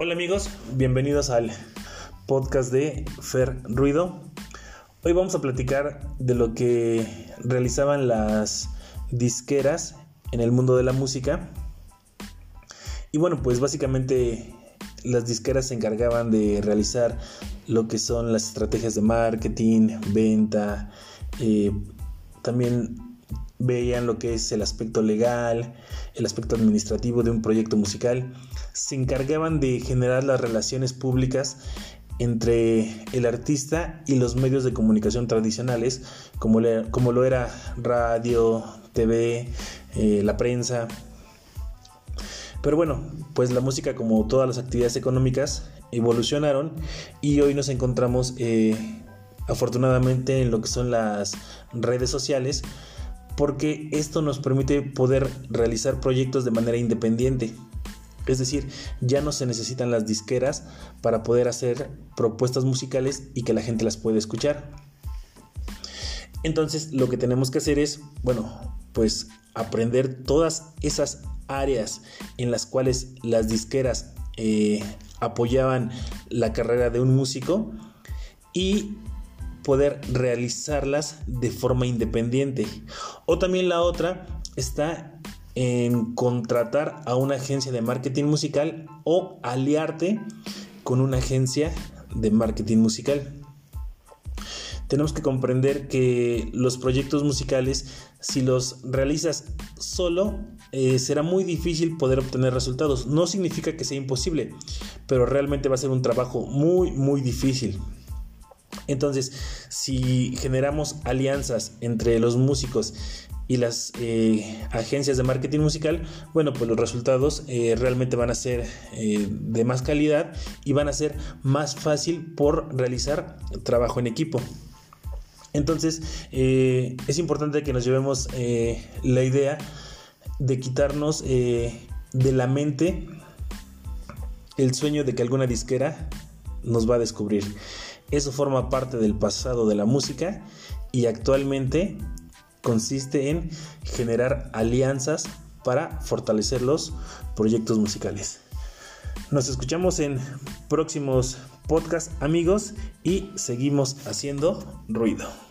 Hola amigos, bienvenidos al podcast de Fer Ruido. Hoy vamos a platicar de lo que realizaban las disqueras en el mundo de la música. Y bueno, pues básicamente las disqueras se encargaban de realizar lo que son las estrategias de marketing, venta, eh, también veían lo que es el aspecto legal, el aspecto administrativo de un proyecto musical, se encargaban de generar las relaciones públicas entre el artista y los medios de comunicación tradicionales, como, como lo era radio, TV, eh, la prensa. Pero bueno, pues la música como todas las actividades económicas evolucionaron y hoy nos encontramos eh, afortunadamente en lo que son las redes sociales porque esto nos permite poder realizar proyectos de manera independiente. Es decir, ya no se necesitan las disqueras para poder hacer propuestas musicales y que la gente las pueda escuchar. Entonces lo que tenemos que hacer es, bueno, pues aprender todas esas áreas en las cuales las disqueras eh, apoyaban la carrera de un músico y poder realizarlas de forma independiente. O también la otra está en contratar a una agencia de marketing musical o aliarte con una agencia de marketing musical. Tenemos que comprender que los proyectos musicales, si los realizas solo, eh, será muy difícil poder obtener resultados. No significa que sea imposible, pero realmente va a ser un trabajo muy, muy difícil. Entonces, si generamos alianzas entre los músicos y las eh, agencias de marketing musical, bueno, pues los resultados eh, realmente van a ser eh, de más calidad y van a ser más fácil por realizar trabajo en equipo. Entonces, es importante que nos llevemos la idea de quitarnos de la mente el sueño de que alguna disquera nos va a descubrir. Eso forma parte del pasado de la música y actualmente consiste en generar alianzas para fortalecer los proyectos musicales. Nos escuchamos en próximos podcasts amigos y seguimos haciendo ruido.